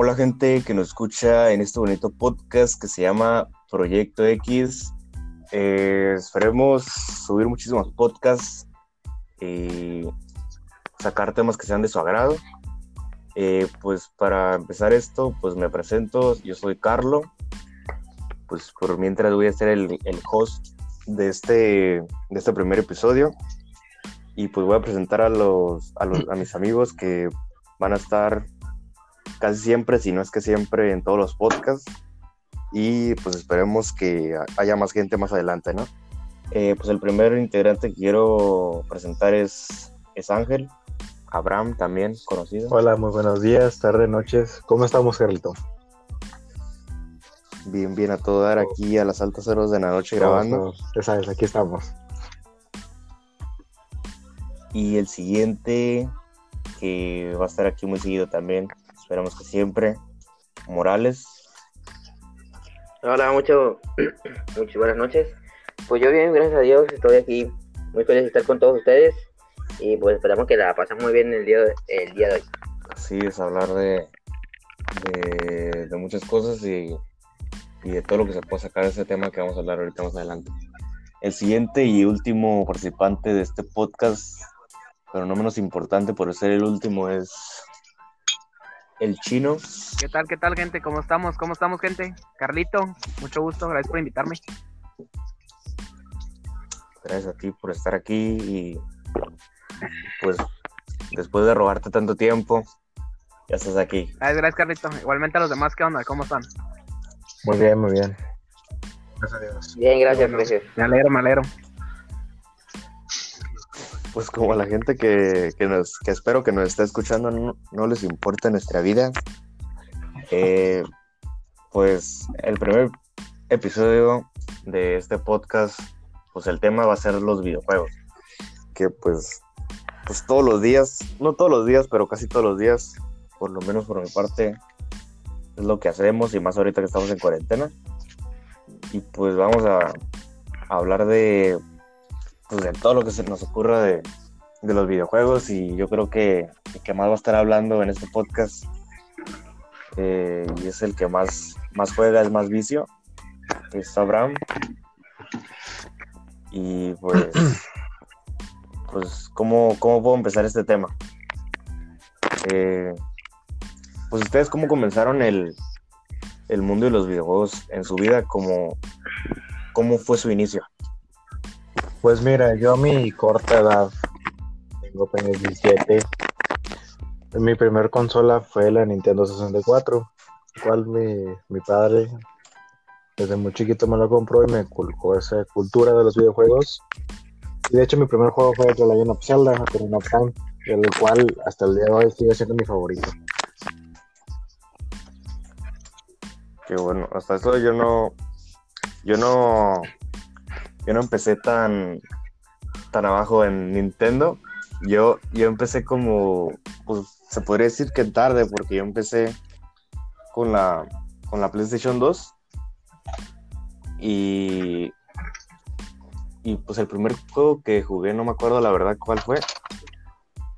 Hola gente que nos escucha en este bonito podcast que se llama Proyecto X. Eh, esperemos subir muchísimos podcasts y sacar temas que sean de su agrado. Eh, pues para empezar esto, pues me presento, yo soy Carlo. Pues por mientras voy a ser el, host de este, de este primer episodio. Y pues voy a presentar a, los, a, los, a mis amigos que van a estar casi siempre, si no es que siempre, en todos los podcasts. Y pues esperemos que haya más gente más adelante, ¿no? Eh, pues el primer integrante que quiero presentar es, es Ángel, Abraham también conocido. Hola, muy buenos días, tardes, noches. ¿Cómo estamos, Carlito? Bien, bien, a todo dar aquí a las altas horas de la noche grabando. Ya sabes, aquí estamos. Y el siguiente, que va a estar aquí muy seguido también, esperamos que siempre, Morales. Hola, mucho, muchas buenas noches. Pues yo bien, gracias a Dios, estoy aquí muy feliz de estar con todos ustedes y pues esperamos que la pasen muy bien el día de, el día de hoy. Así es, hablar de, de, de muchas cosas y, y, de todo lo que se puede sacar de ese tema que vamos a hablar ahorita más adelante. El siguiente y último participante de este podcast, pero no menos importante por ser el último, es el chino. ¿Qué tal, qué tal, gente? ¿Cómo estamos? ¿Cómo estamos, gente? Carlito, mucho gusto, gracias por invitarme. Gracias a ti por estar aquí y pues después de robarte tanto tiempo, ya estás aquí. Ay, gracias, Carlito. Igualmente a los demás, ¿qué onda? ¿Cómo están? Muy bien, muy bien. Gracias a Dios. Bien, gracias, gracias. Me alegro, me alegro. Pues como a la gente que, que, nos, que espero que nos esté escuchando no, les importa nuestra vida, eh, pues el primer episodio de este podcast, pues el tema va a ser los videojuegos. Que pues, pues todos los días, no todos los días, pero casi todos los días, por lo menos por mi parte, es lo que hacemos y más ahorita que estamos en cuarentena. Y pues vamos a hablar de, pues de todo lo que se nos ocurra de, de los videojuegos y yo creo que el que más va a estar hablando en este podcast eh, y es el que más, más juega, es más vicio, es Abraham. Y pues, pues ¿cómo, ¿cómo puedo empezar este tema? Eh, pues ustedes cómo comenzaron el, el mundo de los videojuegos en su vida, ¿cómo, cómo fue su inicio? Pues mira, yo a mi corta edad, tengo apenas 17, mi primer consola fue la Nintendo 64, cual mi, mi padre desde muy chiquito me lo compró y me culcó esa cultura de los videojuegos. Y de hecho mi primer juego fue The Legend of Zelda, Ocarina of Time, el cual hasta el día de hoy sigue siendo mi favorito. Qué bueno, hasta eso yo no, yo no, yo no empecé tan, tan abajo en Nintendo. Yo, yo empecé como, pues se podría decir que tarde, porque yo empecé con la, con la PlayStation 2. Y, y pues el primer juego que jugué, no me acuerdo la verdad cuál fue.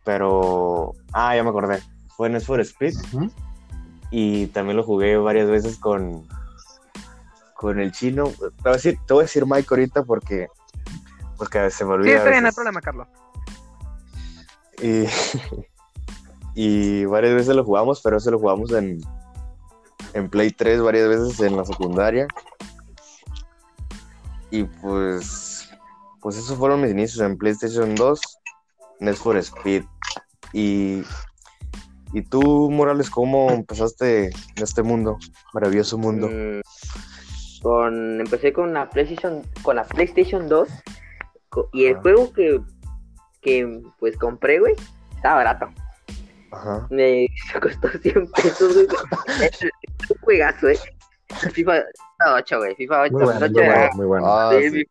Pero, ah, ya me acordé. Fue Need for Speed. Uh -huh. Y también lo jugué varias veces con, con el chino. Te voy a decir, te voy a decir Mike ahorita porque, porque se me olvida. Sí, está bien, no hay problema, Carlos. Y, y varias veces lo jugamos, pero ese lo jugamos en, en Play 3 varias veces en la secundaria. Y pues, pues esos fueron mis inicios en PlayStation 2, Need for Speed. Y, y tú, Morales, ¿cómo empezaste en este mundo, maravilloso mundo? Mm, con, empecé con la PlayStation, con la PlayStation 2 y el ah. juego que, que pues compré, güey, estaba barato. Ajá. Me costó 100 pesos, güey. es un juegazo, eh. FIFA 8, güey. FIFA 8. Muy bueno, muy bueno. Muy bueno. Ah, sí.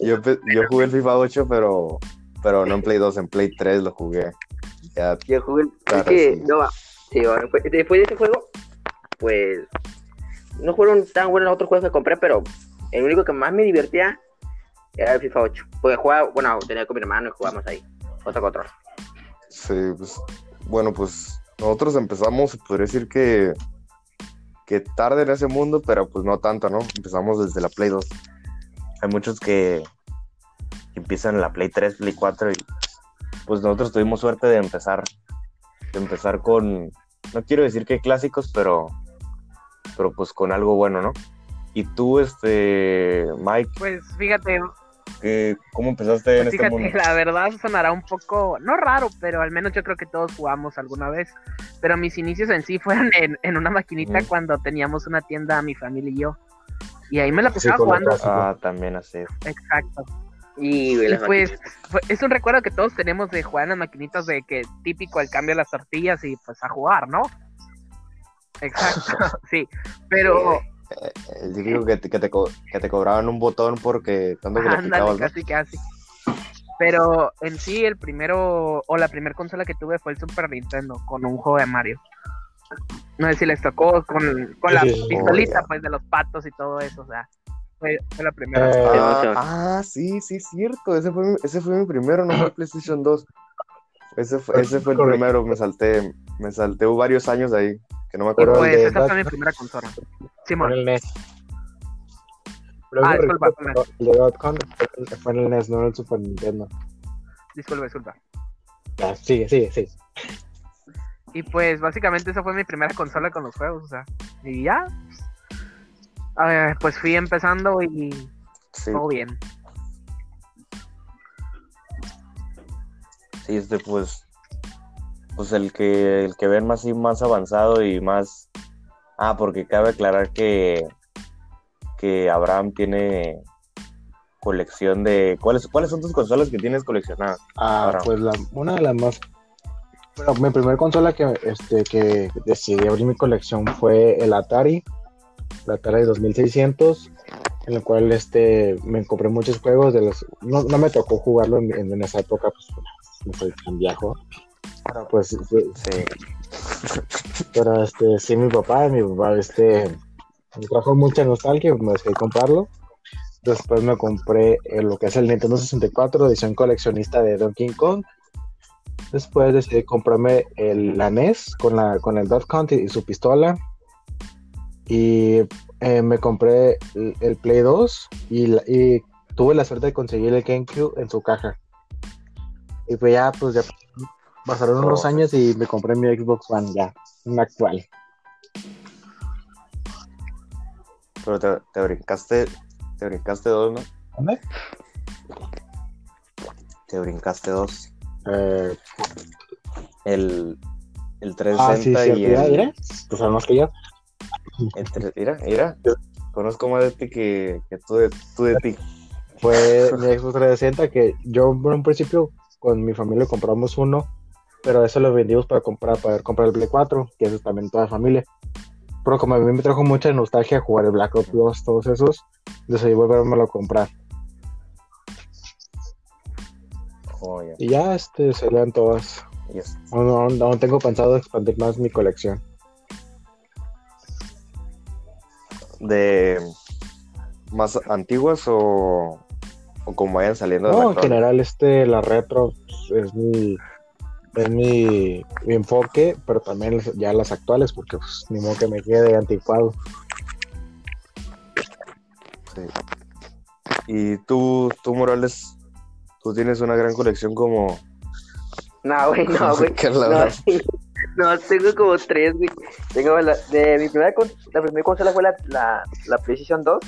yo, yo, jugué el FIFA 8, pero, pero no en Play 2, en Play 3 lo jugué. Ya, yo jugué. Claro, es que, sí. no, sí, bueno, después de ese juego, pues. No fueron tan buenos los otros juegos que compré, pero el único que más me divertía era el FIFA 8. Porque jugaba, bueno, tenía con mi hermano y jugábamos ahí. Otro control. Sí, pues. Bueno, pues nosotros empezamos, podría decir que, que tarde en ese mundo, pero pues no tanto, ¿no? Empezamos desde la Play 2. Hay muchos que, empiezan la Play 3, Play 4 y pues nosotros tuvimos suerte de empezar, de empezar con, no quiero decir que clásicos, pero, pero pues con algo bueno, ¿no? Y tú, este, Mike, Pues fíjate, ¿qué- ¿cómo empezaste en pues, este fíjate, mundo? la verdad sonará un poco, no raro, pero al menos yo creo que todos jugamos alguna vez. Pero mis inicios en sí fueron en, en una maquinita cuando teníamos una tienda, mi familia y yo. Y ahí me la pasaba jugando. casa. Ah, también así. Exacto. Y, Y pues fue- es un recuerdo que todos tenemos de jugar en las maquinitas de que típico el cambio de las tortillas y pues a jugar, ¿no? Exacto, sí. Pero El típico que te, que, te, que te cobraban un botón porque tanto que le ándale, picabas, ¿no? casi casi. Pero en sí el primero o la primera consola que tuve fue el Super Nintendo con un juego de Mario. No sé si les tocó con, con la Sí, pistolita Oh, pues de los patos y todo eso, o sea, fue, fue la primera. Eh, Ah, ah, sí, sí, cierto. Ese fue, mi- ese fue mi primero, no fue el PlayStation 2. Ese fue, ese fue el Correcto. primero, me salté, me salté varios años ahí, que no me acuerdo. pues de esa fue mi primera consola. Con Simón, el NES. Luego Ah, disculpa, el de Dotcom fue- en el NES, no en el Super Nintendo. disculpa, disculpa. Ya, sigue, sigue, sigue. Y pues básicamente esa fue mi primera consola con los juegos, o sea, y ya. A ver, pues fui empezando y Sí, todo bien. Sí, este pues, pues el que, el que ven más y más avanzado y más. Ah, porque cabe aclarar que, que Abraham tiene colección de. ¿Cuáles, ¿Cuáles son tus consolas que tienes coleccionadas? Ah, pues la, una de las más. Bueno, mi primera consola que, este, que decidí abrir mi colección fue el Atari, el Atari 2600, en el cual este, me compré muchos juegos. de los No, no me tocó jugarlo en, en esa época, pues no soy tan viejo. Pero pues, sí, Sí. pero este, sí, mi papá, mi papá, este, me trajo mucha nostalgia, me decidí comprarlo. Después me compré eh, lo que es el Nintendo 64, edición coleccionista de Donkey Kong. Después decidí comprarme el, la NES con, la, con el Dot Count y su pistola. Y eh, me compré el, el Play 2 y, la- y tuve la suerte de conseguir el GameCube en su caja. Y pues ya, pues ya pasaron unos Oh. años y me compré mi Xbox One ya, una actual. Pero te, te brincaste, te brincaste dos, ¿no? ¿Dónde? Te brincaste dos. Eh, El, el ah, sí, 360 y el, mira, tú sabes más que yo. el tre- Mira, mira. Conozco más de ti que, que tú, de, tú de ti. Fue mi Xbox 360 que yo en un principio con mi familia compramos uno, pero eso lo vendimos para comprar, para poder comprar el Play 4, que eso es también toda la familia. Pero como a mí me trajo mucha nostalgia jugar el Black Ops 2, todos esos, decidí volverme a comprar. Oh. Y ya este, salían todas. Yes. Aún, aún- aún tengo pensado expandir más mi colección. ¿De más antiguas o, o como vayan saliendo? de No, en general, este, la retro es mi, es mi, mi enfoque, pero también ya las actuales, porque pues, ni modo que me quede anticuado. Sí. Y tú, tú, Morales, tú tienes una gran colección como... No, güey, no, güey. ¿Qué la No, tengo como tres, güey. Tengo la, de mi primera, con- la primera consola fue la, la, la PlayStation 2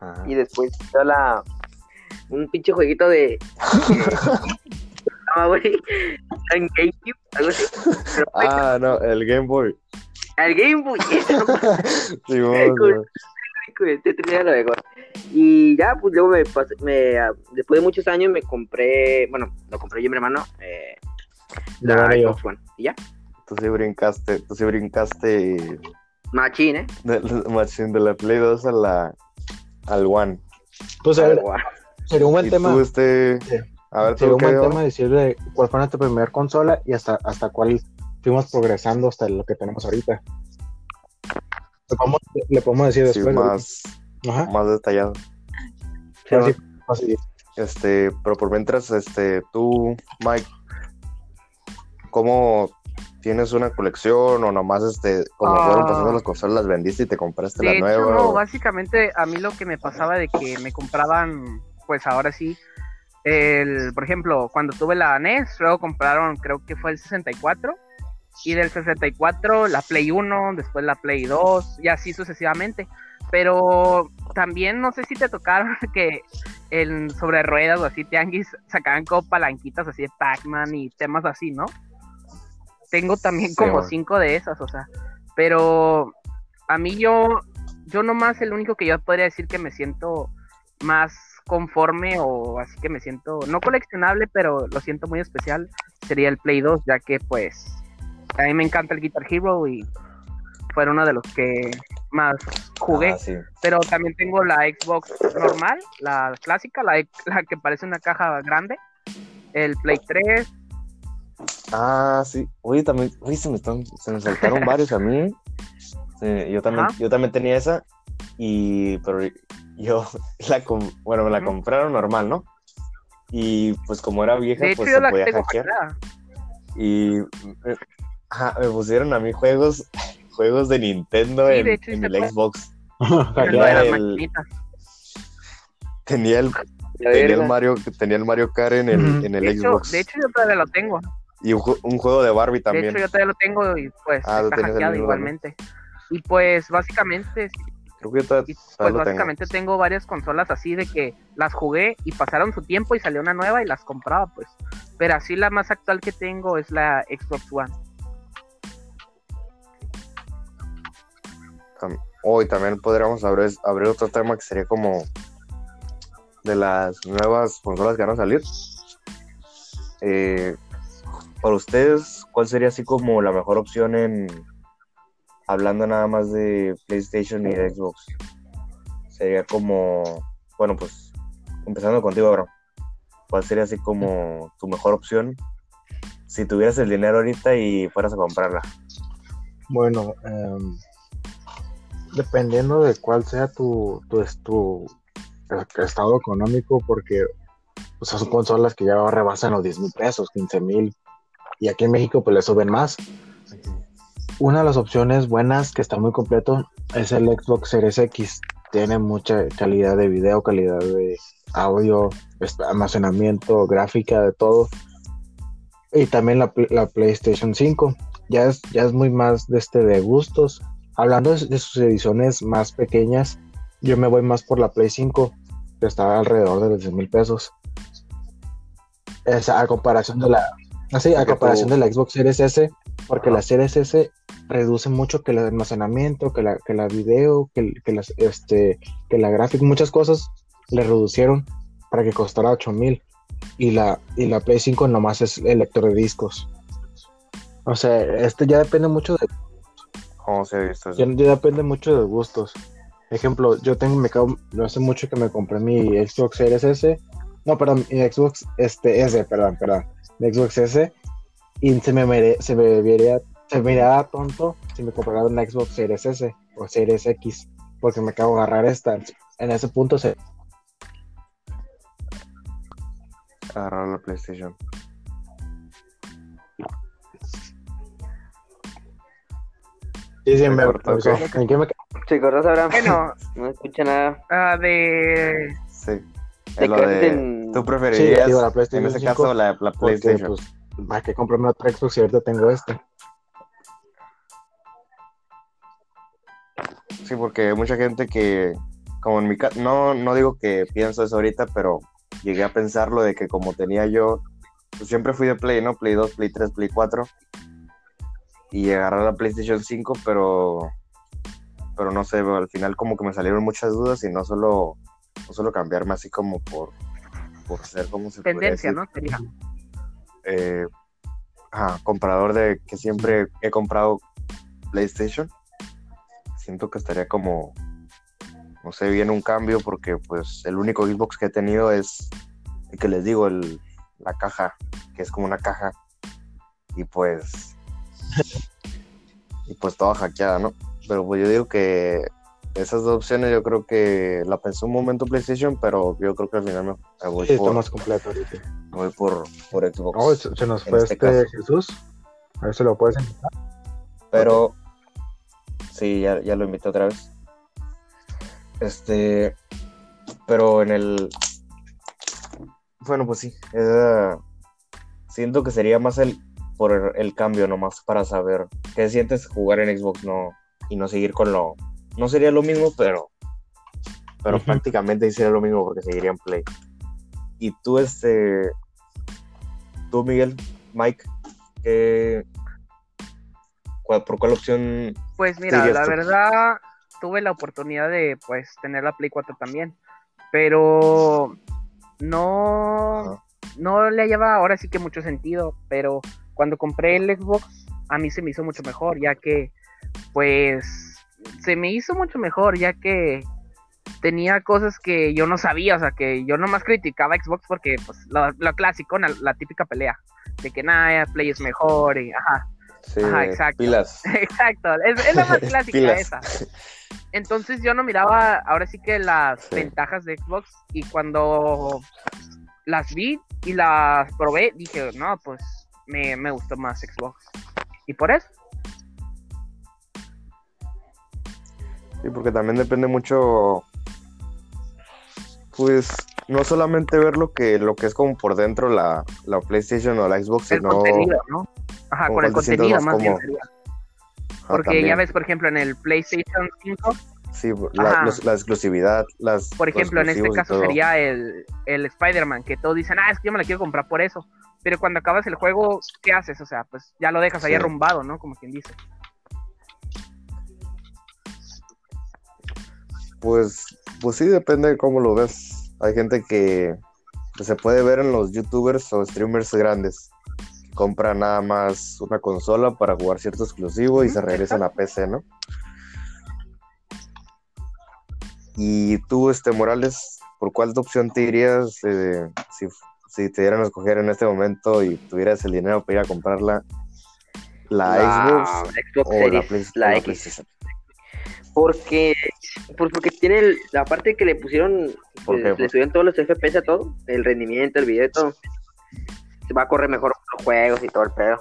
Ajá. y después la, un pinche jueguito de... No, güey. En GameCube, algo así. Pero, Ah, no, el Game Boy. al Game Boy. Sí. Este tenía lo mejor. Y ya, pues luego me, pas- me después de muchos años me compré, bueno, lo compré yo y mi hermano, eh, la. Xbox One. Y ya, Tú sí brincaste, tú sí brincaste machín, ¿eh? del machine de la Play 2 a la, al One. Pues a ver. Sería un buen y tema. tú, este... Sí. A ver, Sería tú un buen tema decirle cuál fue nuestra primera consola y hasta, hasta cuál fuimos progresando hasta lo que tenemos ahorita. Le podemos, le podemos decir Sí, después. más, Ajá. más detallado. Así. Este, pero por mientras, este, tú, Mike, ¿cómo, ¿Tienes una colección o nomás este, como Ah. fueron pasando las consolas, las vendiste y te compraste De la hecho, nueva? no, o- básicamente a mí lo que me pasaba de que me compraban, pues ahora sí, el, por ejemplo, cuando tuve la NES, luego compraron, creo que fue el 64, y del 64 la Play 1, después la Play 2, y así sucesivamente. Pero también no sé si te tocaron que en sobre ruedas o así, tianguis, sacaban como palanquitas así de Pac-Man y temas así, ¿no? Tengo también como cinco de esas, o sea, pero a mí yo, yo nomás el único que yo podría decir que me siento más conforme o así que me siento, no coleccionable, pero lo siento muy especial, sería el Play 2, ya que pues a mí me encanta el Guitar Hero y fue uno de los que más jugué, Ah, sí. pero también tengo la Xbox normal, la clásica, la, la que parece una caja grande, el Play 3, Ah, sí. Oye, también, oye, se me están, se me saltaron varios a mí. Sí, yo también, Ajá. yo también tenía esa y, pero yo la, com- bueno, me la compraron normal, ¿no? Y pues como era vieja, de hecho pues yo se la podía hackear. Y eh, ajá, me pusieron a mí juegos, juegos de Nintendo Sí, en, de hecho, el puede. Xbox. De Tenía el-. Tenía el, tenía. Mario, tenía el Mario Kart en el, en el De hecho, Xbox. de hecho yo todavía lo tengo. Y un, ju- un juego de Barbie De también. hecho, yo todavía lo tengo y pues Ah, está hackeado igualmente. Y pues básicamente, Creo que todavía- y, pues tengo. básicamente tengo. varias consolas así de que las jugué y pasaron su tiempo y salió una nueva y las compraba pues. Pero así la más actual que tengo es la Xbox One. Hoy también podríamos abrir, abrir otro tema que sería como de las nuevas consolas que van a salir. Eh, para ustedes, ¿cuál sería así como la mejor opción en hablando nada más de PlayStation y de Xbox? Sería como, bueno, pues empezando contigo, bro. ¿Cuál sería así como tu mejor opción si tuvieras el dinero ahorita y fueras a comprarla? Bueno, em, dependiendo de cuál sea tu, tu, es- tu estado económico, porque pues, son consolas que ya rebasan los 10 mil pesos, 15 mil, y aquí en México pues le suben más. Una de las opciones buenas que está muy completo es el Xbox Series X. Tiene mucha calidad de video, calidad de audio, almacenamiento, gráfica, de todo. Y también la, la PlayStation 5 ya es, ya es muy más de este de gustos. Hablando de, de sus ediciones más pequeñas, yo me voy más por la Play 5, que está alrededor de los 10 mil pesos. Es a comparación de la, así, a comparación de la Xbox Series S, porque Ajá. la Series S reduce mucho que el almacenamiento, que la, que la video, que, que las, este, que la gráfica, muchas cosas le reducieron para que costara 8 mil. Y la, y la Play 5 nomás es el lector de discos. O sea, este ya depende mucho de ¿Cómo se ha visto ya, ya depende mucho de gustos. Ejemplo, yo tengo, me acabo- no hace mucho que me compré mi Xbox Series S. No, perdón, mi Xbox este, S, perdón, perdón. Mi Xbox S. Y se me, mere- se me vería, se me miraría tonto si me comprara una Xbox Series S o Series X. Porque me acabo de agarrar esta. En ese punto se, agarrar la PlayStation. Sí, sí, me, cortó, me- ok. ¿En qué me ¿Se cortó Abraham? Bueno, No escucha nada. ah, de... Sí. Te Es lo de, en- ¿Tú preferirías, digo, la PlayStation en ese 5, caso, la, la Porque, PlayStation? pues, ¿para qué comprarme otra Xbox si ahorita tengo esta? Sí, porque hay mucha gente que, como en mi caso, no, no digo que pienso eso ahorita, pero llegué a pensarlo de que como tenía yo, pues siempre fui de Play, ¿no? Play 2, Play 3, Play 4. Y agarrar la PlayStation 5, pero, pero no sé, al final como que me salieron muchas dudas y no solo, no solo cambiarme así como por, por ser como se tendencia, decir, ¿no? Sería. Eh, comprador de que siempre he comprado PlayStation, siento que estaría como, no sé, bien un cambio porque pues el único Xbox que he tenido es el que les digo, el, la caja, que es como una caja y pues y pues toda hackeada, ¿no? Pero pues yo digo que esas dos opciones yo creo que la pensé un momento PlayStation, pero yo creo que al final me, voy, Sí, está por, más completo ahorita. me voy por, por Xbox. Oh, se, se nos fue este este. Jesús. A ver si lo puedes invitar. Pero sí, ya, ya lo invité otra vez. Este, pero en el, bueno, pues sí, siento que sería más el por el cambio nomás para saber qué sientes jugar en Xbox no y no seguir con lo, no sería lo mismo, pero, pero prácticamente sí sería lo mismo porque seguiría en Play. Y tú, este, tú Miguel, Mike, ¿qué, cuál- ¿por cuál opción Pues mira, la tú? verdad, tuve la oportunidad de pues tener la Play 4 también, pero no, no le hallaba ahora sí que mucho sentido, pero cuando compré el Xbox a mí se me hizo mucho mejor, ya que pues se me hizo mucho mejor, ya que tenía cosas que yo no sabía, o sea, que yo nomás criticaba a Xbox porque pues lo, lo clásico, la, la típica pelea, de que nada, Play es mejor, y ajá. Sí, Ajá, exacto. pilas? Exacto, es, es la más clásica esa. Entonces yo no miraba ahora sí que las Sí. ventajas de Xbox y cuando las vi y las probé dije, no, pues me, me gustó más Xbox. Y por eso, Sí, porque también depende mucho, pues, no solamente ver lo que, lo que es como por dentro la, la PlayStation o la Xbox, el sino... contenido, ¿no? Ajá, con el contenido más más bien sería. Ah, Porque también. ya ves, por ejemplo, en el PlayStation 5, Sí, la, Ajá. los- la exclusividad, las... por ejemplo, en este caso sería el, el Spider-Man, que todos dicen, ah, es que yo me la quiero comprar por eso. Pero cuando acabas el juego, ¿qué haces? O sea, pues ya lo dejas ahí arrumbado, ¿no? Como quien dice. Pues, pues sí, depende de cómo lo ves. Hay gente que, que se puede ver en los youtubers o streamers grandes. que Compran nada más una consola para jugar cierto exclusivo y se regresan a PC, ¿no? Y tú, este Morales, ¿por cuál opción te irías eh, si, si te dieran a escoger en este momento y tuvieras el dinero para ir a comprarla? ¿La, Xbox Xbox o la, Series, Play- la la X. PlayStation? Porque, pues porque tiene el- la parte que le pusieron, ¿Por le, subieron todos los FPS a todo, el rendimiento, el video y todo. Se va a correr mejor los juegos y todo el pedo.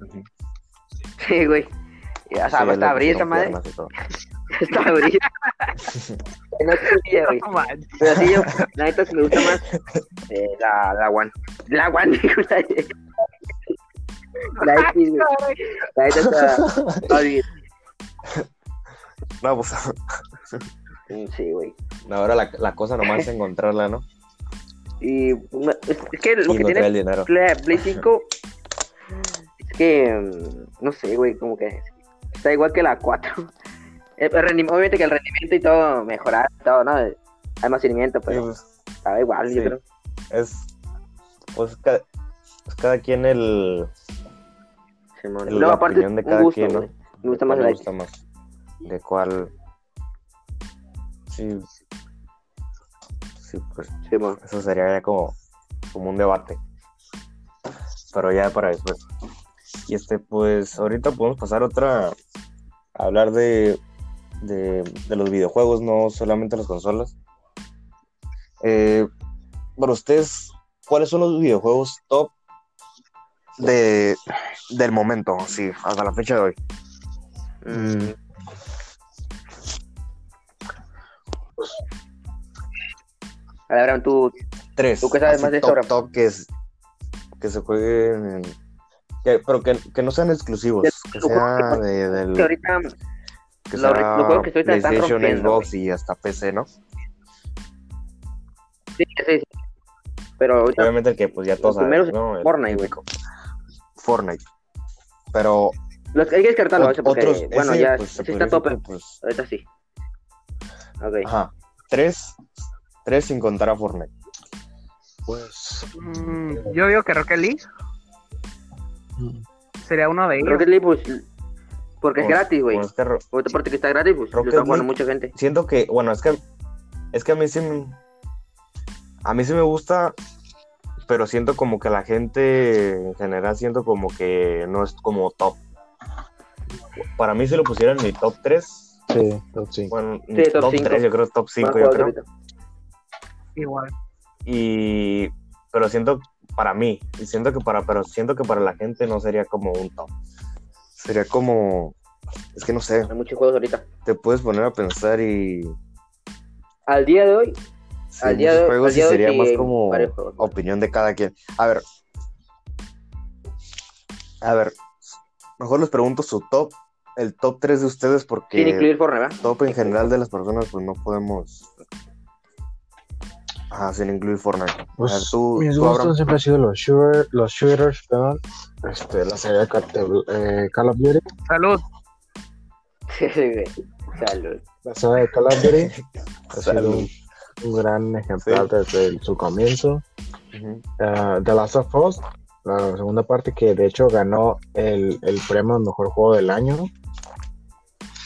Ujú. Sí, güey. Y, O sea, Sí, abrir esa madre. Está abrir. no sé, güey. Pero sí, yo, la neta sí me gusta más eh, la, la One. La One, digo, la, la X, güey. La neta está, está bien. No, pues Mm, Sí, güey. ahora la, la cosa nomás es encontrarla, ¿no? Y una- es, es que lo y que tiene el dinero. Play, Play 5 es que, mm, no sé, güey, como que está igual que la 4. El, el rendi- obviamente que el rendimiento y todo mejorar, todo, ¿no? Hay más rendimiento, Sí, pero pues, está igual, yo sí. creo. es pues cada, pues, cada quien el, Simón. el- la aparte, opinión de cada gusto, quien, ¿no? Me gusta más le X. gusta más. De cuál. Sí. Sí, pues Simón. eso sería ya como, como un debate. Pero ya para después. Y este, pues ahorita podemos pasar otra. A hablar de, de, de los videojuegos, no solamente las consolas. Eh, para ustedes, ¿cuáles son los videojuegos top de, del momento? Sí, hasta la fecha de hoy. Mm, A ver, Abraham, tú, Tres. ¿Tú qué sabes más de top, top que, es- que se jueguen en- que- pero que, que no sean exclusivos, que lo sea de, del, que ahorita que lo- sea los juegos que PlayStation, Xbox y hasta PC, ¿no? sí, sí, sí. Pero ahorita Obviamente el que pues ya todos sabemos, ¿no? El Fortnite, güey. Fortnite. Pero los hay que descartarlo, ot- ese porque, otros, bueno, ese, ya pues, ese podría está tope. pues, Ahorita sí. Ok. ajá, tres, tres sin contar a Fortnite. Pues. Mm, yo digo que Rocket League sería uno de ellos. Rocket League, pues, porque es Pues, gratis, güey. pues, es que ro- Otra parte que está gratis, pues, lo Rocket está jugando League- mucha gente. siento que, bueno, es que es que a mí sí me- a mí sí me gusta, pero siento como que la gente en general siento como que no es como top. Para mí si lo pusieran en mi top 3, Sí, top 5. bueno, Sí, top top, cinco. 3, yo creo top 5, Más yo creo. Igual. Y pero siento para mí, y siento que para, pero siento que para la gente no sería como un top. Sería como, es que no sé. Hay muchos juegos ahorita. Te puedes poner a pensar y. Al día de hoy. al día de, juegos y sería más como opinión de cada quien. A ver. A ver. Mejor les pregunto su top. El top 3 de ustedes porque. Sin incluir Fortnite, Top en general de las personas, pues no podemos Ajá, sin incluir Fortnite. Pues, tú, mis gustos siempre han sido los, shooter, los shooters, perdón. Este, la serie de eh, Call of Duty. Salud. Salud. La saga de Call of Duty ha sido un, gran ejemplar desde su comienzo. Uh, The Last of Us, la segunda parte que de hecho ganó el, el premio Mejor Juego del Año.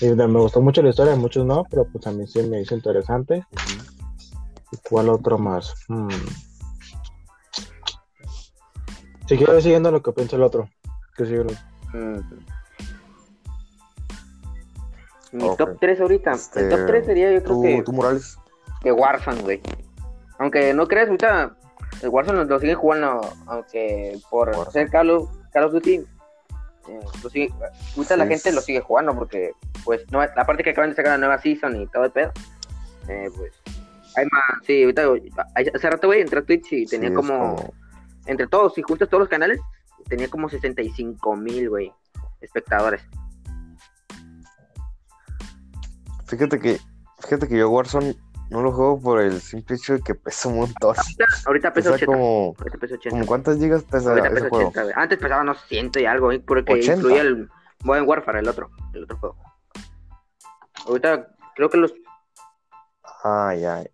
Y me gustó mucho la historia, muchos no, pero pues a mí sí me hizo interesante. ¿Cuál otro más? Hmm. Si quiero siguiendo lo que piensa el otro. Que mm. Mi top 3 ahorita. el top 3 este, sería yo creo que. ¿Tú, Morales? Que Warzone, güey. Aunque no creas, ahorita el Warzone lo sigue jugando, aunque por ser Call of, Duty, eh, ahorita la gente lo sigue jugando porque, pues, no, aparte que acaban de sacar la nueva season y todo el pedo, eh, pues, hay más, sí, ahorita, hace rato, güey, entré a Twitch y tenía como, entre todos, si juntas todos los canales, tenía como 65 mil, güey, espectadores. Fíjate que, fíjate que yo Warzone no lo juego por el simple hecho de que pesa un montón. Ahorita, pesa, 80. Como, cuántas gigas pesa ahorita ese juego? Antes pesaba unos ciento y algo, porque 80. incluía el Modern Warfare, el otro, el otro juego. Ahorita creo que los... Ay, ay.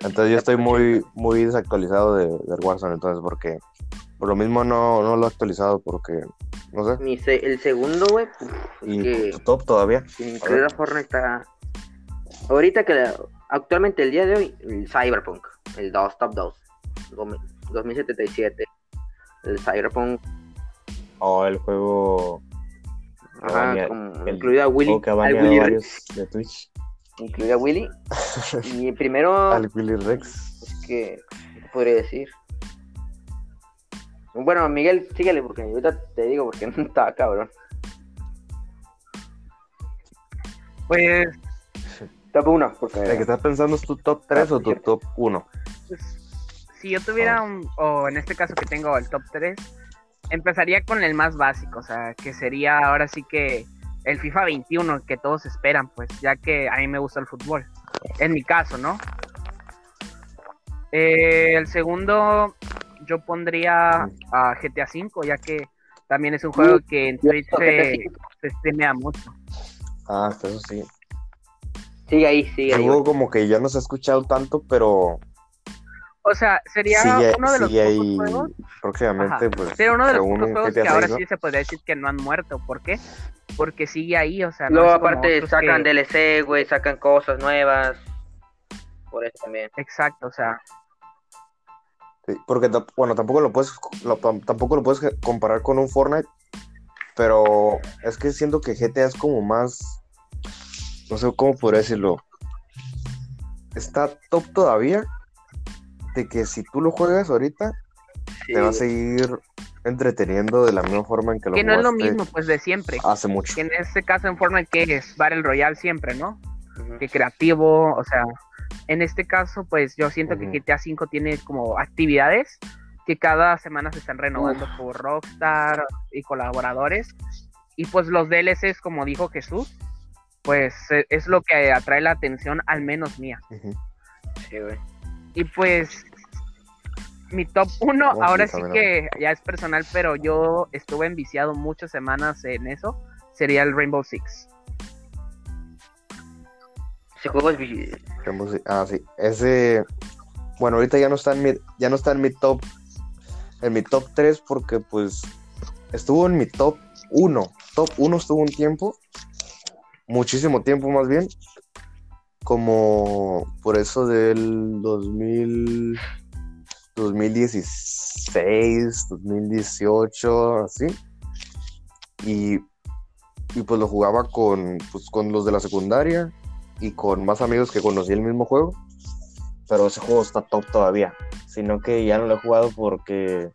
Entonces yo estoy muy, muy desactualizado de, del Warzone, entonces, porque por lo mismo no, no lo he actualizado, porque, no sé. el segundo, güey, y top todavía. Sin incluir a Fortnite está... Ahorita que actualmente el día de hoy, el Cyberpunk, el 2, top 2, 2077, el Cyberpunk. Oh, el juego... Ajá, como, incluido a Willy, Willy de Twitch incluida Willy. y primero. Al Willy Rex. Es que, ¿qué podría decir? Bueno, Miguel, síguele porque ahorita te digo porque no estaba cabrón. Pues. Top 1, porque. ¿El que estás pensando es tu top 3 o tu top 1? Pues, si yo tuviera un. O en este caso que tengo el top 3, empezaría con el más básico, o sea, que sería ahora sí que el FIFA 21 que todos esperan, pues, ya que a mí me gusta el fútbol. En mi caso, ¿no? Eh, el segundo, yo pondría a GTA V, ya que también es un juego que en Twitch se, se mucho. Ah, eso sí. Sigue ahí, sigue ahí. Luego como que ya no se ha escuchado tanto, pero o sea, sería uno de los pocos juegos. Próximamente, pues. Sería uno de los pocos juegos que ahora sí se podría decir que no han muerto. ¿Por qué? Porque sigue ahí, o sea. Luego, aparte, sacan DLC, güey, sacan cosas nuevas. Por eso también. Exacto, o sea. Sí, porque, bueno, tampoco lo puedes tampoco lo puedes comparar con un Fortnite. Pero es que siento que GTA es como más. No sé cómo podría decirlo. Está top todavía, de que si tú lo juegas ahorita, te va a seguir entreteniendo de la misma forma en que lo Que no es lo mismo, pues, de siempre. Hace mucho. Que en este caso en forma que es Battle Royale siempre, ¿no? Que creativo, o sea, en este caso, pues, yo siento que GTA V tiene como actividades que cada semana se están renovando por Rockstar y colaboradores. Y pues los DLCs, como dijo Jesús, pues e, es lo que atrae la atención, al menos mía. Sí, güey. Y pues mi top 1, ahora sí, que ya es personal, pero yo estuve enviciado muchas semanas en eso, sería el Rainbow Six. Ese juego es Ah, sí. Ese bueno, ahorita ya no está en mi ya no está en mi top en mi top 3 porque pues estuvo en mi top 1. Top 1 estuvo un tiempo, muchísimo tiempo más bien, como por eso del 2000, 2016, 2018, así. Y, y pues lo jugaba con, pues, con los de la secundaria y con más amigos que conocí el mismo juego. pero ese juego está top todavía, sino que ya no lo he jugado porque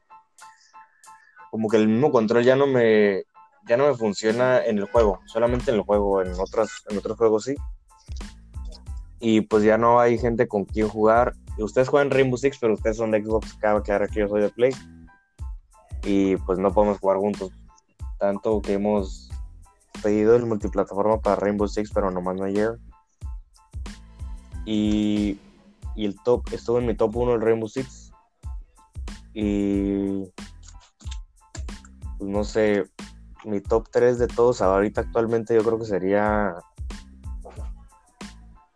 como que el mismo control ya no me ya no me funciona en el juego, solamente en el juego, en otros en otros juegos sí. Y pues ya no hay gente con quien jugar. Ustedes juegan Rainbow Six, pero ustedes son de Xbox, cada que ahora que yo soy de Play. Y pues no podemos jugar juntos. Tanto que hemos pedido el multiplataforma para Rainbow Six, pero nomás no llega. Y, y el top, estuvo en mi top 1 el Rainbow Six. Y pues no sé, mi top 3 de todos ahorita actualmente yo creo que sería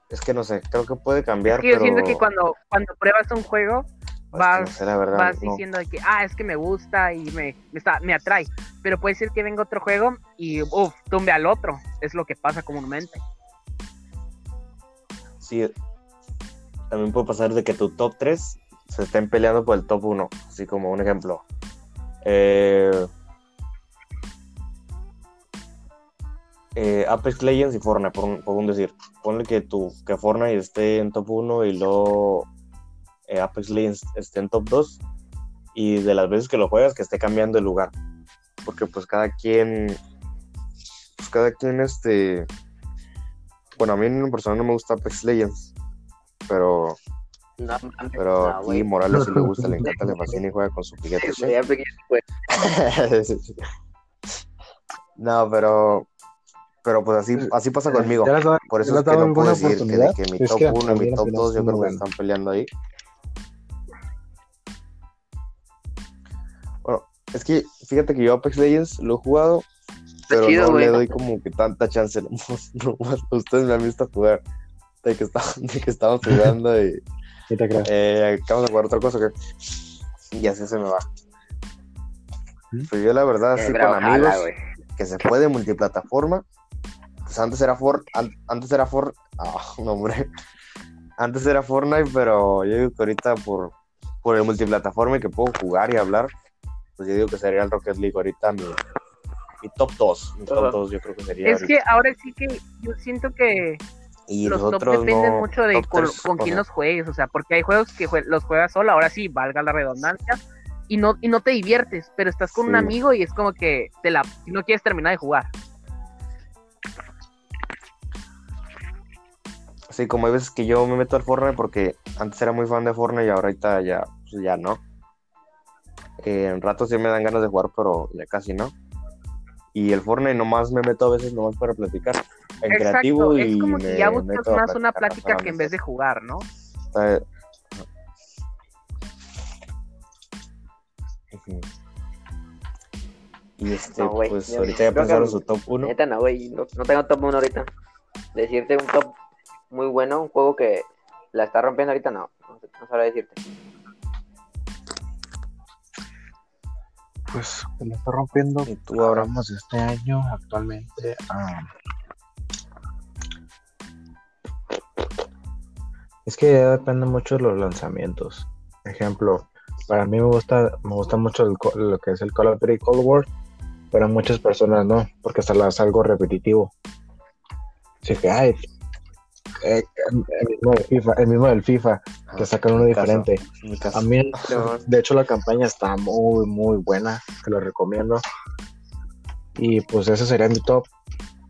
es que no sé, creo que puede cambiar. Es que yo siento que cuando, cuando pruebas un juego, vas, verdad, vas diciendo que, ah, es que me gusta y me, me, está, me atrae. Pero puede ser que venga otro juego y, uff, tumbe al otro. Es lo que pasa comúnmente. Sí, también puede pasar de que tu top 3 se estén peleando por el top 1. Así como un ejemplo. Eh, eh, Apex Legends y Fortnite, por un, decir. Ponle que, tu, que Fortnite esté en top 1 y luego eh, Apex Legends esté en top 2. Y de las veces que lo juegas, que esté cambiando el lugar. Porque pues cada quien. Pues cada quien este. Bueno, a mí en persona no me gusta Apex Legends. Pero. pero aquí Morales sí le gusta, le encanta, le fascina y juega con su piquete. no, pero pero pues así, así pasa conmigo. Por eso es que no puedo decir que, que mi top 1 y mi top 2 yo creo que están peleando ahí. Bueno, es que fíjate que yo Apex Legends lo he jugado, pero no le doy como que tanta chance. ustedes me han visto jugar de que, está, de que estamos jugando y eh, vamos a jugar otra cosa que y así se me va. Pues yo la verdad, así con amigos, que se puede multiplataforma, pues antes era For, antes era For, ah, no hombre, antes era Fortnite, pero yo digo que ahorita por, por el multiplataforma y que puedo jugar y hablar, pues yo digo que sería el Rocket League ahorita mi, mi top 2, mi top 2 yo creo que sería. Es que ahora sí que yo siento que los, top dependen mucho de con, quién los juegues, o sea, porque hay juegos que los juegas solo, ahora sí, valga la redundancia, y no, y no te diviertes, pero estás con un amigo y es como que te la, no quieres terminar de jugar. Sí, como hay veces que yo me meto al Fortnite porque antes era muy fan de Fortnite y ahorita ya, pues ya no. Eh, en ratos sí me dan ganas de jugar, pero ya casi no. Y el Fortnite nomás me meto a veces nomás para platicar. En creativo y es como que ya buscas más una plática que en vez de jugar, ¿no? Y este, pues ahorita ya pensaron su top 1. Neta, no, güey, no, no tengo top 1 ahorita. Decirte un top muy bueno, un juego que la está rompiendo ahorita, no, no, no sabré decirte. Pues que la está rompiendo. Y tú hablamos este año actualmente. Es que depende mucho de los lanzamientos. Ejemplo, para mí me gusta, me gusta mucho lo que es el Call of Duty Cold War, pero a muchas personas no, porque hasta es algo repetitivo. Así que, ay, eh, el, mismo del FIFA, el mismo del FIFA, que sacan uno diferente. A mí, de hecho, la campaña está muy, muy buena, te lo recomiendo. Y pues ese sería mi top,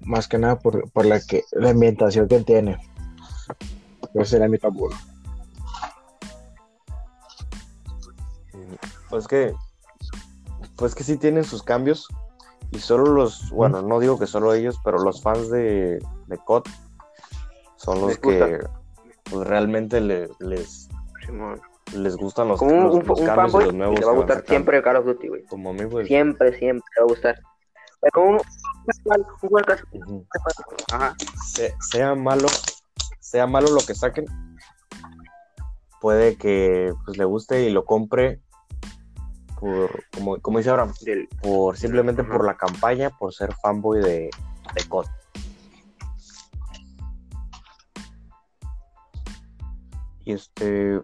más que nada por, por la que la ambientación que tiene. Ese sería mi top 1. Pues que, pues que sí tienen sus cambios. Y solo los, bueno, no digo que solo ellos, pero los fans de, de COD son los que pues, realmente les, les gustan los, Como un, los, cambios y los nuevos. Te va a gustar siempre Call of Duty, güey. Como a mí, pues. Siempre, siempre te va a gustar. Pero un, un caso. Ajá. sea malo, sea malo lo que saquen, puede que pues, le guste y lo compre por, como, como dice ahora, por simplemente por la campaña, por ser fanboy de, de COD. Y este,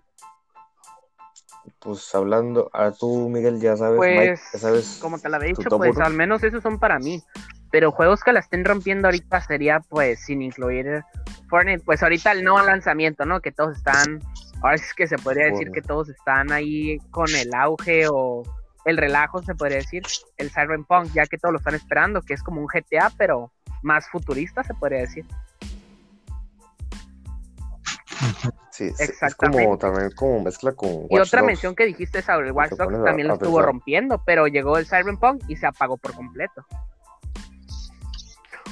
pues hablando, a tú Miguel ya sabes, pues, ya sabes como te la había dicho, pues al menos esos son para mí. Pero juegos que la estén rompiendo ahorita sería pues sin incluir Fortnite, pues ahorita el nuevo lanzamiento, ¿no? Que todos están ahora sí es que se podría decir que todos están ahí con el auge o el relajo, se podría decir, el Cyberpunk, ya que todos lo están esperando, que es como un GTA, pero más futurista, se podría decir. Sí, es como también como mezcla con Y otra mención que dijiste sobre el Watch Dogs también lo estuvo rompiendo, pero llegó el Cyberpunk y se apagó por completo.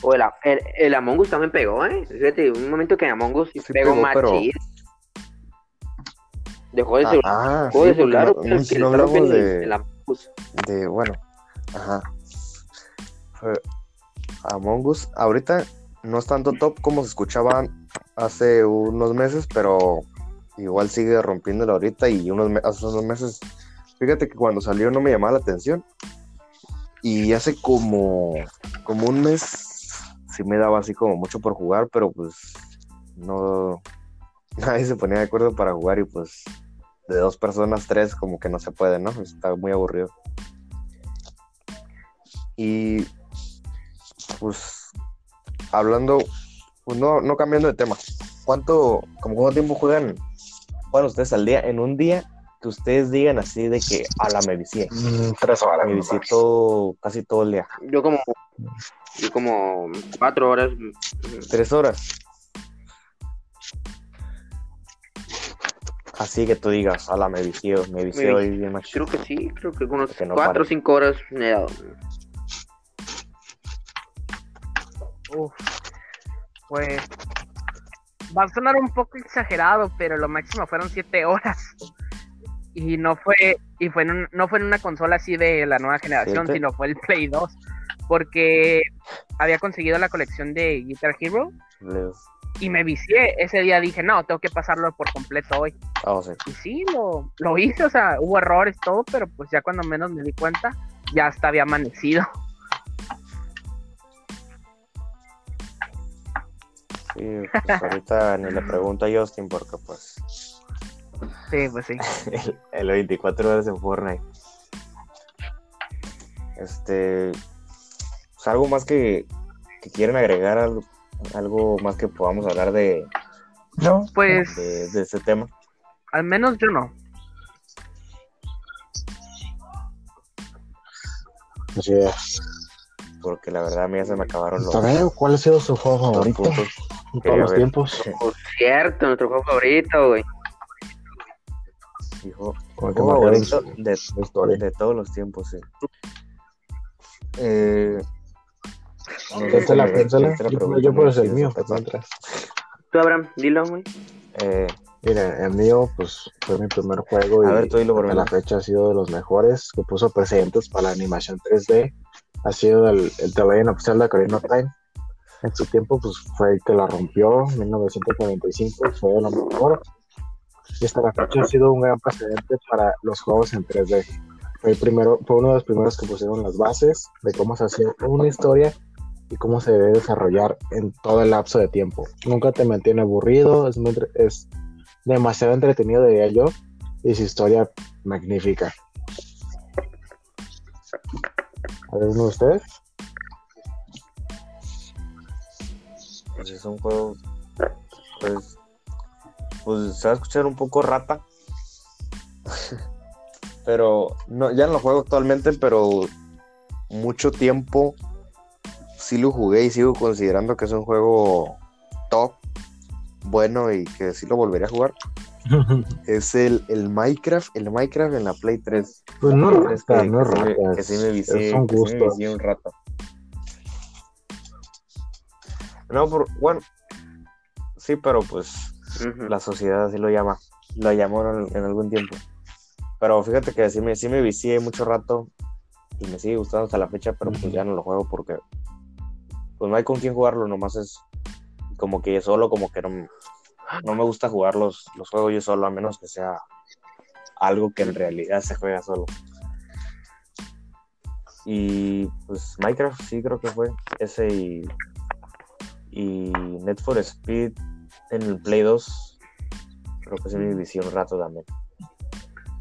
O el, el, Among Us también pegó, ¿eh? Fíjate, un momento que Among Us pegó, más Dejó de, ah, ah de celular. No, hablamos de, de, bueno, ajá. Among Us, ahorita no es tanto top como se escuchaban hace unos meses, pero igual sigue rompiéndolo ahorita y unos, hace unos meses, fíjate que cuando salió no me llamaba la atención y hace como, como un mes sí me daba así como mucho por jugar, pero pues no, nadie se ponía de acuerdo para jugar y pues de dos personas, tres, como que no se puede, ¿no? Está muy aburrido. Y pues hablando, pues no, no cambiando de tema, ¿cuánto, como cuánto tiempo juegan, juegan ustedes al día? En un día que ustedes digan así de que a la me vicié. Mm, tres horas. Me vicié todo, casi todo el día. Yo como, yo como cuatro horas. Tres horas. Así que tú digas, a la me me vició y bien más Creo que sí, creo que unos cuatro o cinco horas me he dado. Pues va a sonar un poco exagerado, pero lo máximo fueron siete horas. Y no fue, y fue no fue en una consola así de la nueva generación, sino fue el Play 2. Porque había conseguido la colección de Guitar Hero y me vicié. Ese día dije, no, tengo que pasarlo por completo hoy. Ah, y sí, lo, lo hice, o sea, hubo errores, todo, pero pues ya cuando menos me di cuenta, ya hasta había amanecido. Sí, pues ahorita ni le pregunto a Justin porque pues... Sí, pues sí. el, 24 horas en Fortnite. Este... Pues algo más que, que quieren agregar algo, algo más que podamos hablar de, no, pues de, este tema. Al menos yo no. Así es. Porque la verdad a mí ya se me acabaron los. ¿Cuál ha sido su juego favorito? En todos los tiempos. Por cierto, nuestro juego favorito, güey. Hijo, juego favorito de, de, todos los tiempos, sí. Eh, Piénsala, piénsala. Yo, puedo ser el mío, Tú, Abraham, dilo, güey. Eh, mira, el mío, pues fue mi primer juego y ver, por la fecha ha sido de los mejores que puso precedentes para la animación 3D. Ha sido el, el oficial de Ocarina of Time. En su tiempo, pues fue el que la rompió, en 1945, fue lo mejor. Y hasta la fecha ha sido un gran precedente para los juegos en 3D. Fue, el primero, fue uno de los primeros que pusieron las bases de cómo se hacía una historia y cómo se debe desarrollar en todo el lapso de tiempo. Nunca te mantiene aburrido, es, es demasiado entretenido, diría yo, y su historia magnífica. ¿A ver, uno de ustedes? Pues es un juego, pues, pues se va a escuchar un poco rata, pero no, ya no lo juego actualmente, pero mucho tiempo sí lo jugué y sigo considerando que es un juego top, bueno y que sí lo volvería a jugar. es el, el, Minecraft, el Minecraft en la Play 3. Pues no, es que, no es que, sí me vicié, un, gusto. un rato. No, por, bueno, sí, pero pues la sociedad así lo llama, lo llamó en, algún tiempo. Pero fíjate que sí me, sí me vicié mucho rato y me sigue gustando hasta la fecha, pero pues ya no lo juego porque pues no hay con quién jugarlo, nomás es como que solo, como que no, no me gusta jugar los, los juegos yo solo, a menos que sea algo que en realidad se juega solo. Y pues Minecraft sí creo que fue ese y, y Net for Speed en el Play 2 creo que se me vició un rato también.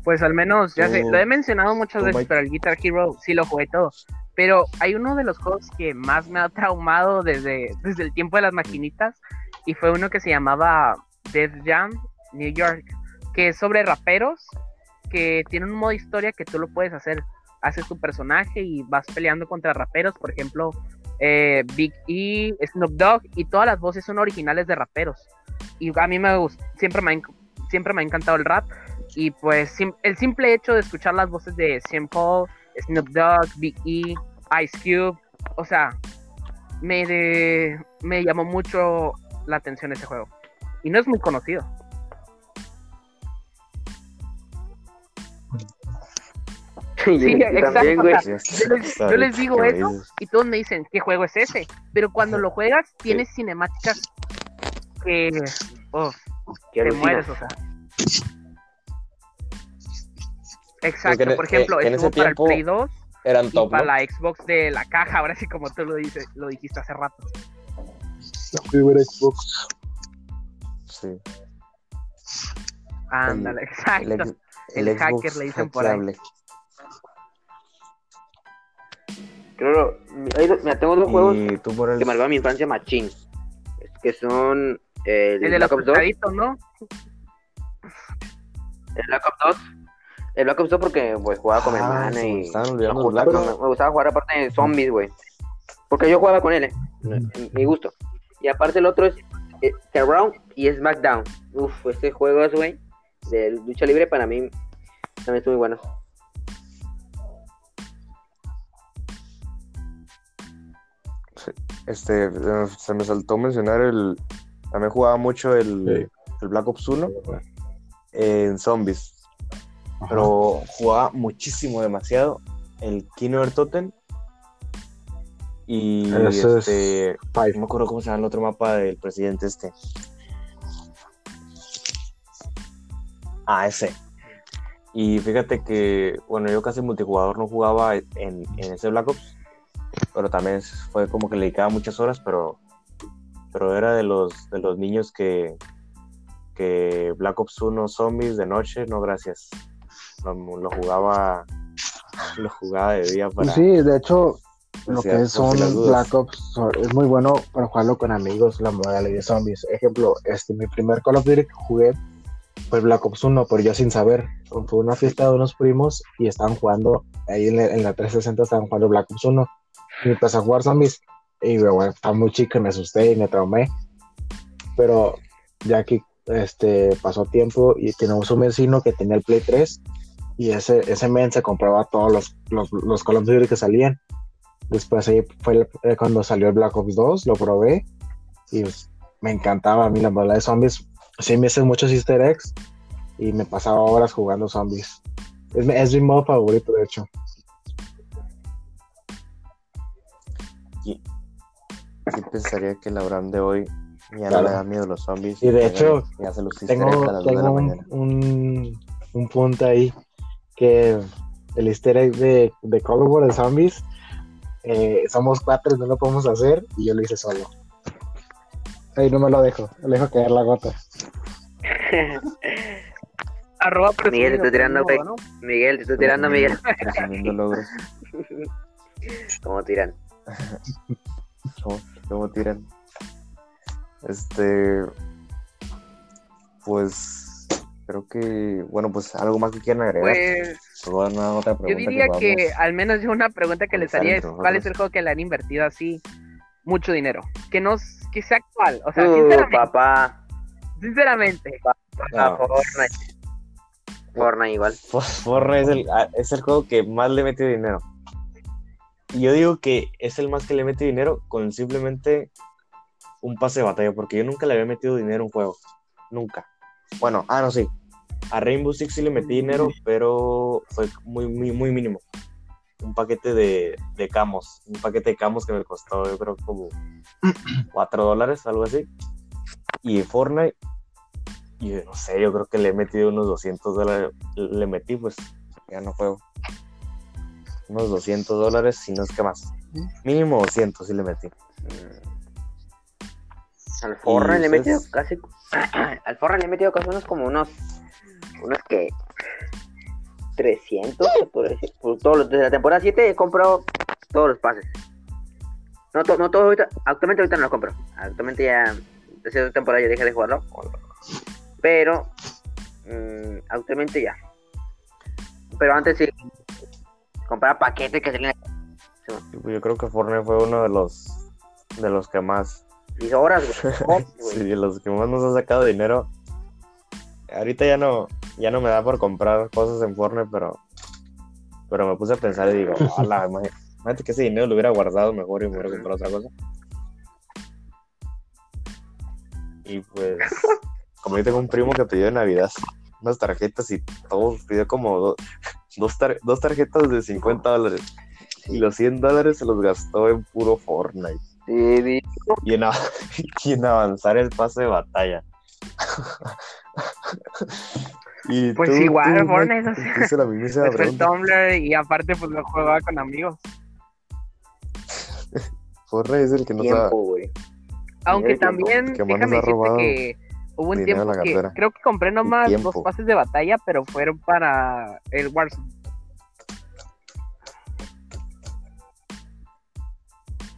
Pues al menos, ya sé, lo he mencionado muchas veces, pero el Guitar Hero sí lo jugué todo. Pero hay uno de los juegos que más me ha traumado desde, desde el tiempo de las maquinitas y fue uno que se llamaba Death Jam New York. que es sobre raperos que tienen un modo historia que tú lo puedes hacer. Haces tu personaje y vas peleando contra raperos, por ejemplo, eh, Big E, Snoop Dogg, y todas las voces son originales de raperos. Y a mí me gusta, siempre me ha, siempre me ha encantado el rap. Y pues el simple hecho de escuchar las voces de Paul, Snoop Dogg, Big E, Ice Cube, o sea, me, me llamó mucho la atención ese juego. Y no es muy conocido. Sí, exacto. yo, les, digo eso y todos me dicen, ¿qué juego es ese? Pero cuando lo juegas, tienes cinemáticas que oh, te mueres, o sea. Exacto, por ejemplo, estuvo para el Play 2 eran y para la Xbox de la caja, ahora sí como tú lo dices, lo dijiste hace rato. La primera Xbox. Sí. Ándale, exacto. El, hacker le dicen por ahí. Claro, me tengo dos juegos que marcaron mi infancia machín. Que son el, el de Black Ops 2. ¿no? El Black Ops 2. El Black Ops 2 porque pues jugaba con mi ah, hermana y me, gustaba jugar aparte de zombies, güey. Porque yo jugaba con él, eh, mi gusto. Y aparte el otro es eh, Round y SmackDown. Uf, este juego es, güey, de lucha libre para mí también es muy bueno. Este, se me saltó mencionar el. También jugaba mucho el, el Black Ops 1 en zombies. Pero jugaba muchísimo, demasiado el Kino Totem. Y este. No me acuerdo cómo se llama el otro mapa del presidente este. Ah, ese. Y fíjate que, bueno, yo casi multijugador no jugaba en, en ese Black Ops pero también fue como que le dedicaba muchas horas, pero, pero era de los, de los niños que, que Black Ops 1 Zombies de noche, no gracias. Lo, jugaba lo jugaba de día para... Sí, de hecho, lo que son Black Ops es muy bueno para jugarlo con amigos, la modalidad de zombies. Ejemplo, este, mi primer Call of Duty que jugué fue Black Ops 1, pero yo sin saber. Fue una fiesta de unos primos y estaban jugando, ahí en la, en la 360 estaban jugando Black Ops 1 y empecé a jugar zombies. Y bueno, estaba muy chico y me asusté y me traumé. Pero ya que este, pasó tiempo y tenemos un vecino que tenía el Play 3 y ese, ese men se compraba todos los, los, los Call of Duty que salían. Después ahí fue cuando salió el Black Ops 2, lo probé y pues, me encantaba a mí la bola de zombies. Sí me hice muchos easter eggs y me pasaba horas jugando zombies. Es, es mi modo favorito, de hecho. Sí pensaría que la Abraham de hoy ya no le da miedo a los zombies. Y de hecho, tengo, un, un, punto ahí que el easter egg de, de Call of War de zombies, eh, somos cuatro y no lo podemos hacer, y yo lo hice solo. Ahí no me lo dejo, le dejo caer la gota. Arroba Miguel, te estoy tirando, Miguel, te estoy tirando, Miguel. ¿Cómo tiran? ¿Cómo, tiran? Este. Pues. Creo que. Bueno, pues algo más que quieran agregar. Pues. yo diría que, al menos yo una pregunta que les haría es: ¿cuál es el juego que le han invertido así mucho dinero? Que no. Que sea actual. O sea, uh, sinceramente. Papá. Sinceramente. Fortnite. Fortnite igual. Fortnite es el, ah, es el juego que más le metido dinero yo digo que es el más que le mete dinero con simplemente un pase de batalla, porque yo nunca le había metido dinero a un juego. Nunca. Bueno, ah, no, sí. A Rainbow Six sí le metí dinero, pero fue muy, muy, muy mínimo. Un paquete de, de camos. Un paquete de camos que me costó, yo creo, como 4 dólares, algo así. Y Fortnite, y no sé, yo creo que le he metido unos 200 dólares. Le metí, pues ya no juego unos 200 dólares, si no es que más. Mínimo 200 si le metí. Al Forra le he metido casi. Al Forra le he metido casi unos como unos. Unos que. 300, por decir. Por todos los, desde la temporada 7 he comprado todos los pases. No, no todos ahorita. Actualmente ahorita no los compro. Actualmente ya. Desde esa temporada ya dejé de jugarlo. Pero. Mm, actualmente ya. Pero antes sí. Compraba paquetes que salían. Yo creo que Fortnite fue uno de los de los que más. Y horas, güey. sí, de los que más nos ha sacado dinero. Ahorita ya no, ya no me da por comprar cosas en Fortnite, pero, pero me puse a pensar y digo, hola, imagínate que ese dinero lo hubiera guardado mejor y me hubiera comprado otra cosa. Y pues, como yo tengo un primo que pidió de Navidad unas tarjetas y todo, pidió como dos, dos tarjetas de 50 dólares. Y los 100 dólares se los gastó en puro Fortnite. Sí, y, en, y en avanzar el pase de batalla. y pues igual, Fortnite es la misma el Tumblr y aparte pues lo jugaba con amigos. Fortnite es el que nos ha... Aunque también, déjame decirte que hubo un tiempo que creo que compré nomás dos pases de batalla, pero fueron para el Warzone.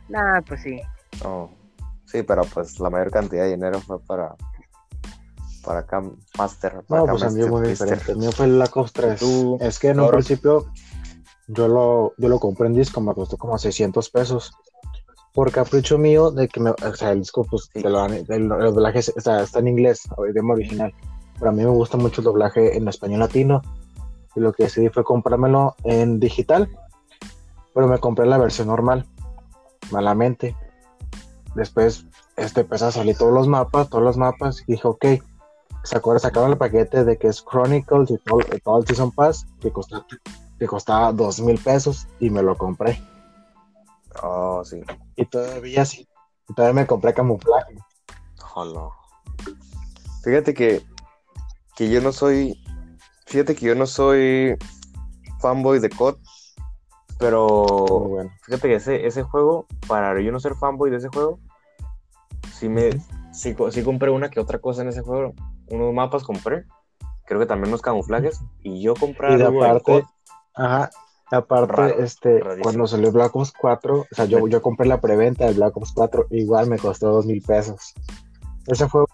Nah, pues sí. Oh, sí, pero pues la mayor cantidad de dinero fue para para acá Master. no, pues a mí es muy diferente. El mío fue el Black Ops 3. es que en un principio yo lo, yo lo compré en disco, me costó como 600 pesos. Por capricho mío de que me, o sea, el disco, pues, el, doblaje está, está, en inglés, idioma original. Pero a mí me gusta mucho el doblaje en español latino. Y lo que decidí fue comprármelo en digital. Pero me compré la versión normal malamente. Después este, empezó a salir todos los mapas, todos los mapas, y dije, ok, ¿se acuerdan? Sacaron el paquete de que es Chronicles y todo, el Season Pass, que costaba, que costaba dos mil pesos, y me lo compré. Oh, sí. Y todavía sí, todavía me compré camuflaje. Hola. Fíjate que, que yo no soy, fíjate que yo no soy fanboy de COD, pero fíjate que ese, ese juego, para yo no ser fanboy de ese juego, sí me sí, compré una que otra cosa en ese juego. Unos mapas compré, creo que también unos camuflajes, y yo compré y de aparte, ajá, aparte, este, cuando salió Black Ops 4, o sea, yo, yo compré la preventa de Black Ops 4, igual me costó dos mil pesos. Ese juego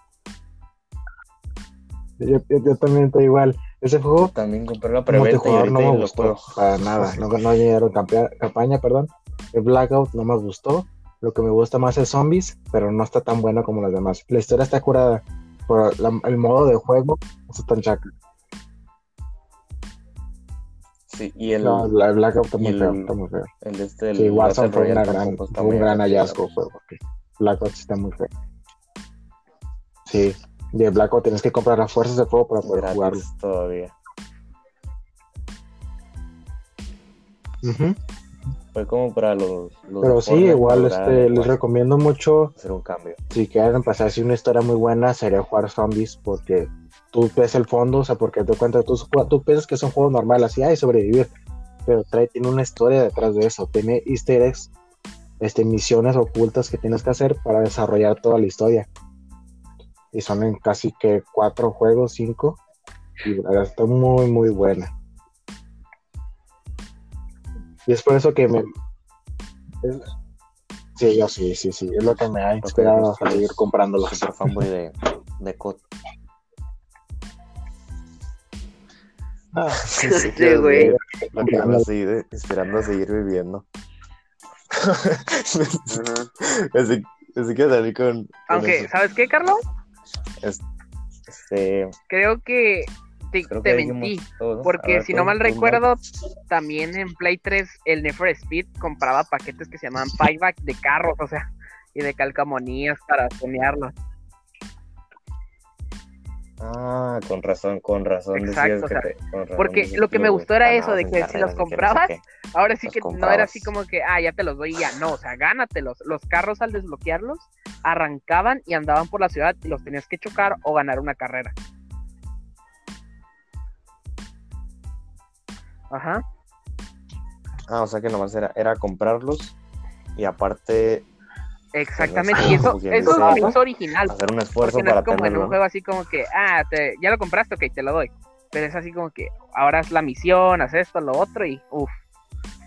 yo, yo, también estoy igual. Ese juego. También compré la preventa y no me gustó. Para nada. No, no llegaron campaña, perdón. El Blackout no me gustó. Lo que me gusta más es Zombies, pero no está tan bueno como los demás. La historia está curada, pero el modo de juego está tan chaca. Sí, y el, no, el Blackout está muy, feo, está muy feo. El este, el sí, Warzone fue, una gran, fue un gran hallazgo, fue porque Blackout está muy feo. Sí, de Blackout tienes que comprar las fuerzas de fuego para poder jugarlo. Todavía. Fue como para los. Pero sí, igual este, les recomiendo mucho. Hacer un cambio. Si quieren pasar así una historia muy buena, sería jugar Zombies porque tú ves el fondo, o sea, porque te cuentas, tú, tú piensas que es un juego normal, así, hay sobrevivir. Pero trae, tiene una historia detrás de eso. Tiene easter eggs, este, misiones ocultas que tienes que hacer para desarrollar toda la historia y son en casi que cuatro juegos, cinco, y la verdad está muy, muy buena. Y es por eso que me... sí, yo sí, sí, sí, es lo que me ha inspirado a seguir comprando Super fanboy de, de COD. Ah, sí, sí, güey. Esperando a seguir viviendo. así, así, que salí con. Aunque, ¿sabes qué, Carlos? Este, Creo que te, mentí. Porque si no mal recuerdo, también en Play 3 el Nefer Speed compraba paquetes que se llamaban payback de carros, o sea, y de calcamonías para soñarlos. Ah, con razón, con razón. Exacto, porque lo que me gustó era eso, de que si los comprabas, ahora sí que no era así como que, ah, ya te los doy y ya, no, o sea, gánatelos. Los carros al desbloquearlos arrancaban y andaban por la ciudad y los tenías que chocar o ganar una carrera. Ajá. Ah, o sea que nomás era, era comprarlos y aparte Exactamente, pues, y eso, eso es original. Hacer un esfuerzo no para es como en un juego así como que, ah, te, ya lo compraste, ok, te lo doy. Pero es así como que ahora es la misión, haz esto, lo otro y uff.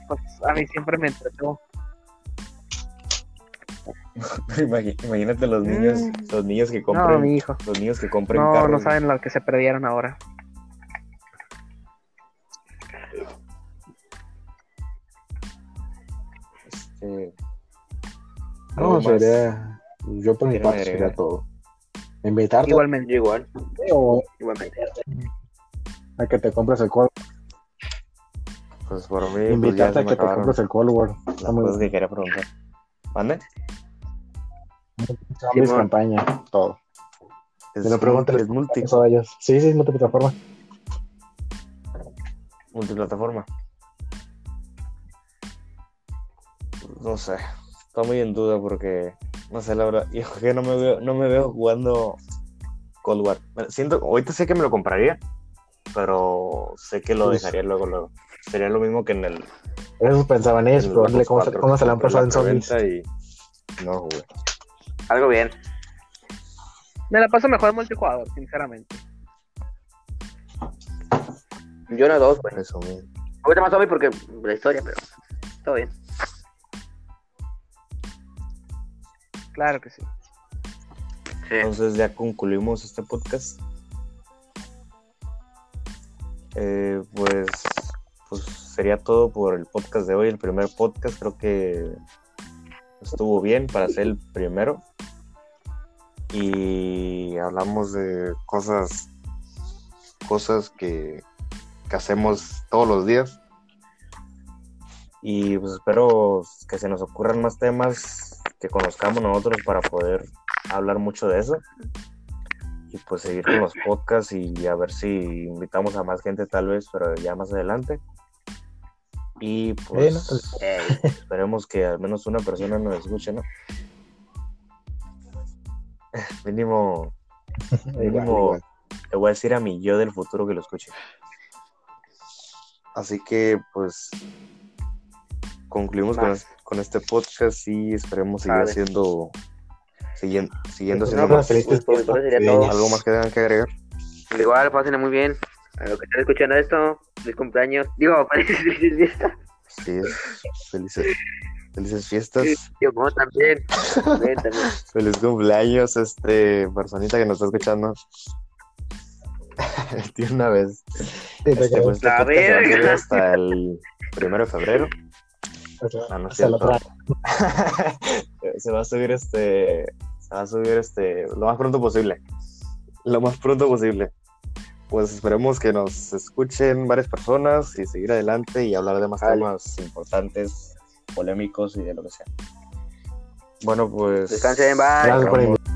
Pues a mí siempre me entretuvo. Imagínate los niños, mm. los niños que compren, los niños que compren No, carros. no saben lo que se perdieron ahora. Este no, algo más sería. Yo por mi ¿Quieren parte sería todo. Invitarte Igualmente. Yo igual, o igualmente. a que te compres el Cold Pues por mí, pues Invitarte a que te compres el Cold War. las Está muy cosas que quería preguntar. ¿Mande? Mis Simón. campaña, todo. Es, Te lo pregunto, es multi, Eso a ellos. Sí, sí, multiplataforma. multiplataforma. No sé, está muy en duda porque, no sé, la verdad, yo que no me veo, no me veo jugando Cold War. Siento, ahorita sé que me lo compraría, pero sé que lo dejaría luego, luego. Sería lo mismo que en el, Eso pensaban en dile Black cómo, se, 4, cómo se la han pasado en zombies. Y no jugué. Algo bien. Me la paso mejor en multijugador, sinceramente. Yo no dos, güey. Eso mismo. Me gusta más zombie porque la historia, pero todo bien. Claro que sí. Sí. Entonces ya concluimos este podcast. Eh, pues, pues sería todo por el podcast de hoy, el primer podcast. Creo que estuvo bien para ser el primero. Y hablamos de cosas, cosas que, que hacemos todos los días. Y pues espero que se nos ocurran más temas que conozcamos nosotros para poder hablar mucho de eso. Y pues seguir con los podcasts y a ver si invitamos a más gente tal vez, pero ya más adelante. Y pues Bueno, pues- Ey, esperemos que al menos una persona nos escuche, ¿no? Mínimo, mínimo igual. le voy a decir a mi yo del futuro que lo escuche. Así que pues concluimos con, Más. es- con este podcast y esperemos seguir Vale. haciendo siguiendo, siguiendo Pues, haciendo más. felices pues, fiestas navideñas. algo más que tengan que agregar. igual, pásenla muy bien. A lo que estén escuchando esto, feliz cumpleaños. Digo, feliz feliz fiesta. Sí, felices, felices fiestas, Yo también. También, también. feliz cumpleaños, este personita que nos está escuchando. De una vez. Este, pues, este podcast va a hasta el primero de febrero. Ah, no es Hasta la cierto. otra. se va a subir este. Se va a subir este. Lo más pronto posible. Lo más pronto posible. Pues esperemos que nos escuchen varias personas y seguir adelante y hablar de más temas importantes, polémicos y de lo que sea. Bueno, pues. Descansen, bye. Gracias por